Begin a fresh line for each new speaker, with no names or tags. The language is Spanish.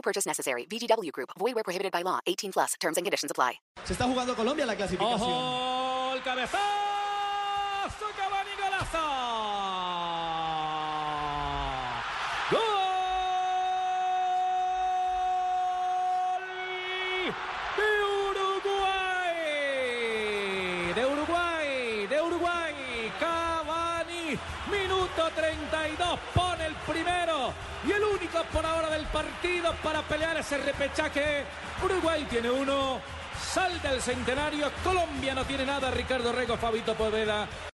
No purchase necessary. VGW Group. Void where prohibited by law. 18 plus. Terms and conditions apply.
Se está jugando Colombia la clasificación.
¡Ojo! ¡El cabezazo! ¡Cavani golazo! ¡Gol! ¡De Uruguay! ¡De Uruguay! ¡De Uruguay! Cavani, minuto 32, pone el primero y el único por ahora del partido para pelear ese repechaje. Uruguay tiene uno, salta el centenario, Colombia no tiene nada, Ricardo Rego, Fabito Poveda.